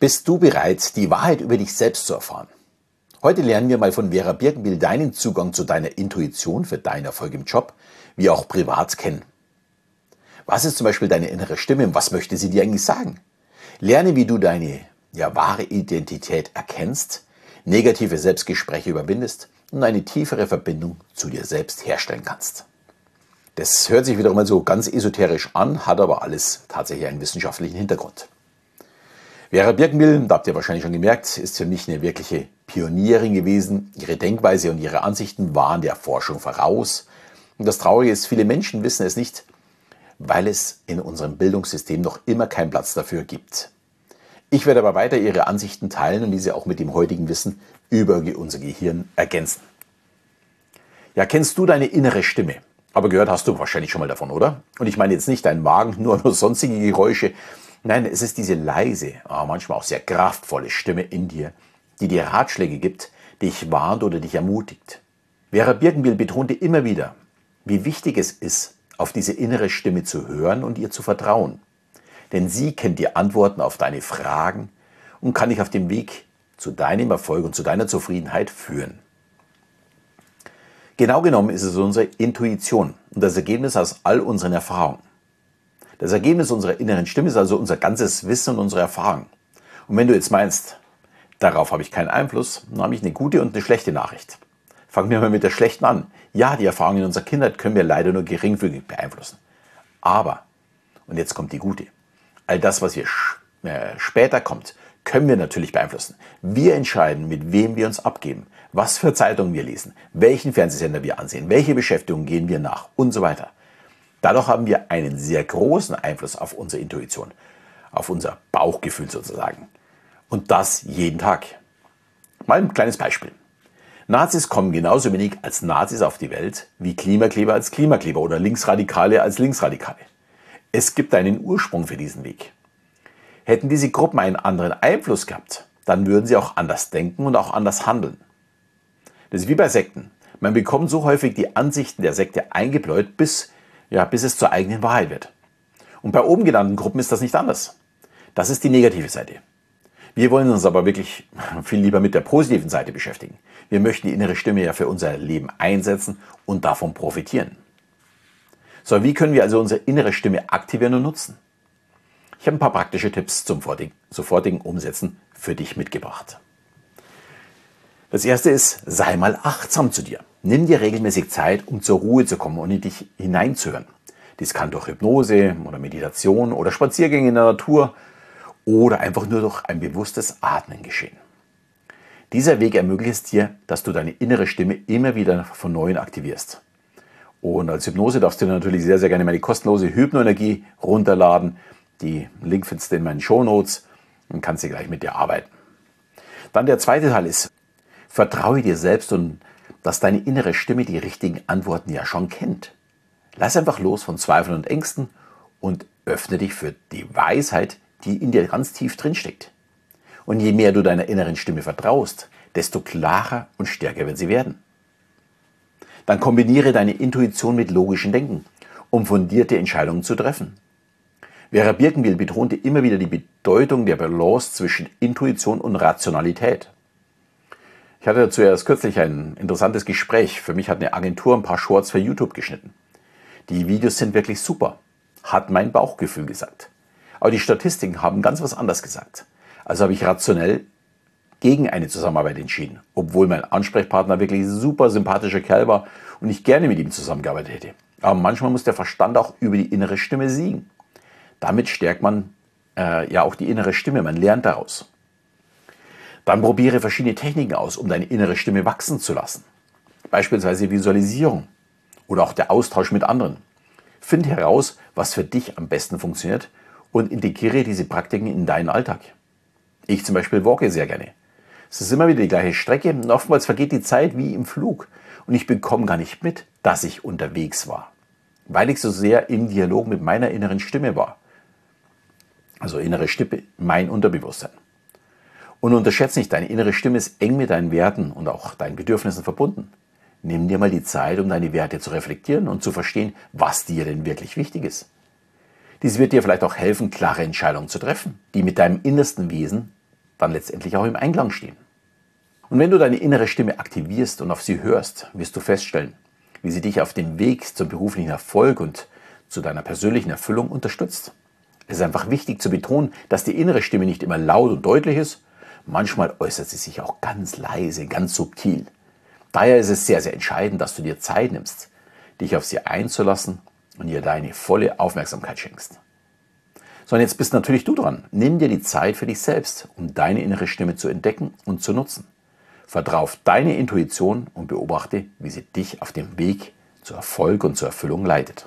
Bist du bereit, die Wahrheit über dich selbst zu erfahren? Heute lernen wir mal von Vera Birkenbill deinen Zugang zu deiner Intuition für deinen Erfolg im Job, wie auch privat kennen. Was ist zum Beispiel deine innere Stimme und was möchte sie dir eigentlich sagen? Lerne, wie du deine ja, wahre Identität erkennst, negative Selbstgespräche überwindest und eine tiefere Verbindung zu dir selbst herstellen kannst. Das hört sich wieder mal so ganz esoterisch an, hat aber alles tatsächlich einen wissenschaftlichen Hintergrund. Vera Birkenbill, da habt ihr wahrscheinlich schon gemerkt, ist für mich eine wirkliche Pionierin gewesen. Ihre Denkweise und ihre Ansichten waren der Forschung voraus. Und das Traurige ist, viele Menschen wissen es nicht, weil es in unserem Bildungssystem noch immer keinen Platz dafür gibt. Ich werde aber weiter ihre Ansichten teilen und diese auch mit dem heutigen Wissen über unser Gehirn ergänzen. Ja, kennst du deine innere Stimme? Aber gehört hast du wahrscheinlich schon mal davon, oder? Und ich meine jetzt nicht deinen Magen, nur, nur sonstige Geräusche, Nein, es ist diese leise, aber manchmal auch sehr kraftvolle Stimme in dir, die dir Ratschläge gibt, dich warnt oder dich ermutigt. Vera Birkenbill betonte immer wieder, wie wichtig es ist, auf diese innere Stimme zu hören und ihr zu vertrauen. Denn sie kennt die Antworten auf deine Fragen und kann dich auf dem Weg zu deinem Erfolg und zu deiner Zufriedenheit führen. Genau genommen ist es unsere Intuition und das Ergebnis aus all unseren Erfahrungen. Das Ergebnis unserer inneren Stimme ist also unser ganzes Wissen und unsere Erfahrung. Und wenn du jetzt meinst, darauf habe ich keinen Einfluss, dann habe ich eine gute und eine schlechte Nachricht. Fangen wir mal mit der schlechten an. Ja, die Erfahrungen in unserer Kindheit können wir leider nur geringfügig beeinflussen. Aber, und jetzt kommt die gute, all das, was hier äh, später kommt, können wir natürlich beeinflussen. Wir entscheiden, mit wem wir uns abgeben, was für Zeitungen wir lesen, welchen Fernsehsender wir ansehen, welche Beschäftigung gehen wir nach und so weiter. Dadurch haben wir einen sehr großen Einfluss auf unsere Intuition, auf unser Bauchgefühl sozusagen. Und das jeden Tag. Mal ein kleines Beispiel. Nazis kommen genauso wenig als Nazis auf die Welt wie Klimakleber als Klimakleber oder Linksradikale als Linksradikale. Es gibt einen Ursprung für diesen Weg. Hätten diese Gruppen einen anderen Einfluss gehabt, dann würden sie auch anders denken und auch anders handeln. Das ist wie bei Sekten. Man bekommt so häufig die Ansichten der Sekte eingebläut, bis ja, bis es zur eigenen Wahrheit wird. Und bei oben genannten Gruppen ist das nicht anders. Das ist die negative Seite. Wir wollen uns aber wirklich viel lieber mit der positiven Seite beschäftigen. Wir möchten die innere Stimme ja für unser Leben einsetzen und davon profitieren. So, wie können wir also unsere innere Stimme aktivieren und nutzen? Ich habe ein paar praktische Tipps zum sofortigen Umsetzen für dich mitgebracht. Das erste ist, sei mal achtsam zu dir. Nimm dir regelmäßig Zeit, um zur Ruhe zu kommen und in dich hineinzuhören. Dies kann durch Hypnose oder Meditation oder Spaziergänge in der Natur oder einfach nur durch ein bewusstes Atmen geschehen. Dieser Weg ermöglicht es dir, dass du deine innere Stimme immer wieder von neuem aktivierst. Und als Hypnose darfst du natürlich sehr, sehr gerne meine kostenlose Hypnoenergie runterladen. Die Link findest du in meinen Show Notes und kannst du gleich mit dir arbeiten. Dann der zweite Teil ist, Vertraue dir selbst und dass deine innere Stimme die richtigen Antworten ja schon kennt. Lass einfach los von Zweifeln und Ängsten und öffne dich für die Weisheit, die in dir ganz tief drin steckt. Und je mehr du deiner inneren Stimme vertraust, desto klarer und stärker wird sie werden. Dann kombiniere deine Intuition mit logischem Denken, um fundierte Entscheidungen zu treffen. Vera Birkenbill betonte immer wieder die Bedeutung der Balance zwischen Intuition und Rationalität. Ich hatte dazu erst kürzlich ein interessantes Gespräch. Für mich hat eine Agentur ein paar Shorts für YouTube geschnitten. Die Videos sind wirklich super, hat mein Bauchgefühl gesagt. Aber die Statistiken haben ganz was anderes gesagt. Also habe ich rationell gegen eine Zusammenarbeit entschieden, obwohl mein Ansprechpartner wirklich super sympathischer Kerl war und ich gerne mit ihm zusammengearbeitet hätte. Aber manchmal muss der Verstand auch über die innere Stimme siegen. Damit stärkt man äh, ja auch die innere Stimme, man lernt daraus. Dann probiere verschiedene Techniken aus, um deine innere Stimme wachsen zu lassen. Beispielsweise Visualisierung oder auch der Austausch mit anderen. Find heraus, was für dich am besten funktioniert und integriere diese Praktiken in deinen Alltag. Ich zum Beispiel walke sehr gerne. Es ist immer wieder die gleiche Strecke und oftmals vergeht die Zeit wie im Flug und ich bekomme gar nicht mit, dass ich unterwegs war, weil ich so sehr im Dialog mit meiner inneren Stimme war. Also innere Stimme, mein Unterbewusstsein. Und unterschätze nicht, deine innere Stimme ist eng mit deinen Werten und auch deinen Bedürfnissen verbunden. Nimm dir mal die Zeit, um deine Werte zu reflektieren und zu verstehen, was dir denn wirklich wichtig ist. Dies wird dir vielleicht auch helfen, klare Entscheidungen zu treffen, die mit deinem innersten Wesen dann letztendlich auch im Einklang stehen. Und wenn du deine innere Stimme aktivierst und auf sie hörst, wirst du feststellen, wie sie dich auf dem Weg zum beruflichen Erfolg und zu deiner persönlichen Erfüllung unterstützt. Es ist einfach wichtig zu betonen, dass die innere Stimme nicht immer laut und deutlich ist. Manchmal äußert sie sich auch ganz leise, ganz subtil. Daher ist es sehr, sehr entscheidend, dass du dir Zeit nimmst, dich auf sie einzulassen und ihr deine volle Aufmerksamkeit schenkst. So, und jetzt bist natürlich du dran. Nimm dir die Zeit für dich selbst, um deine innere Stimme zu entdecken und zu nutzen. Vertrau auf deine Intuition und beobachte, wie sie dich auf dem Weg zu Erfolg und zur Erfüllung leitet.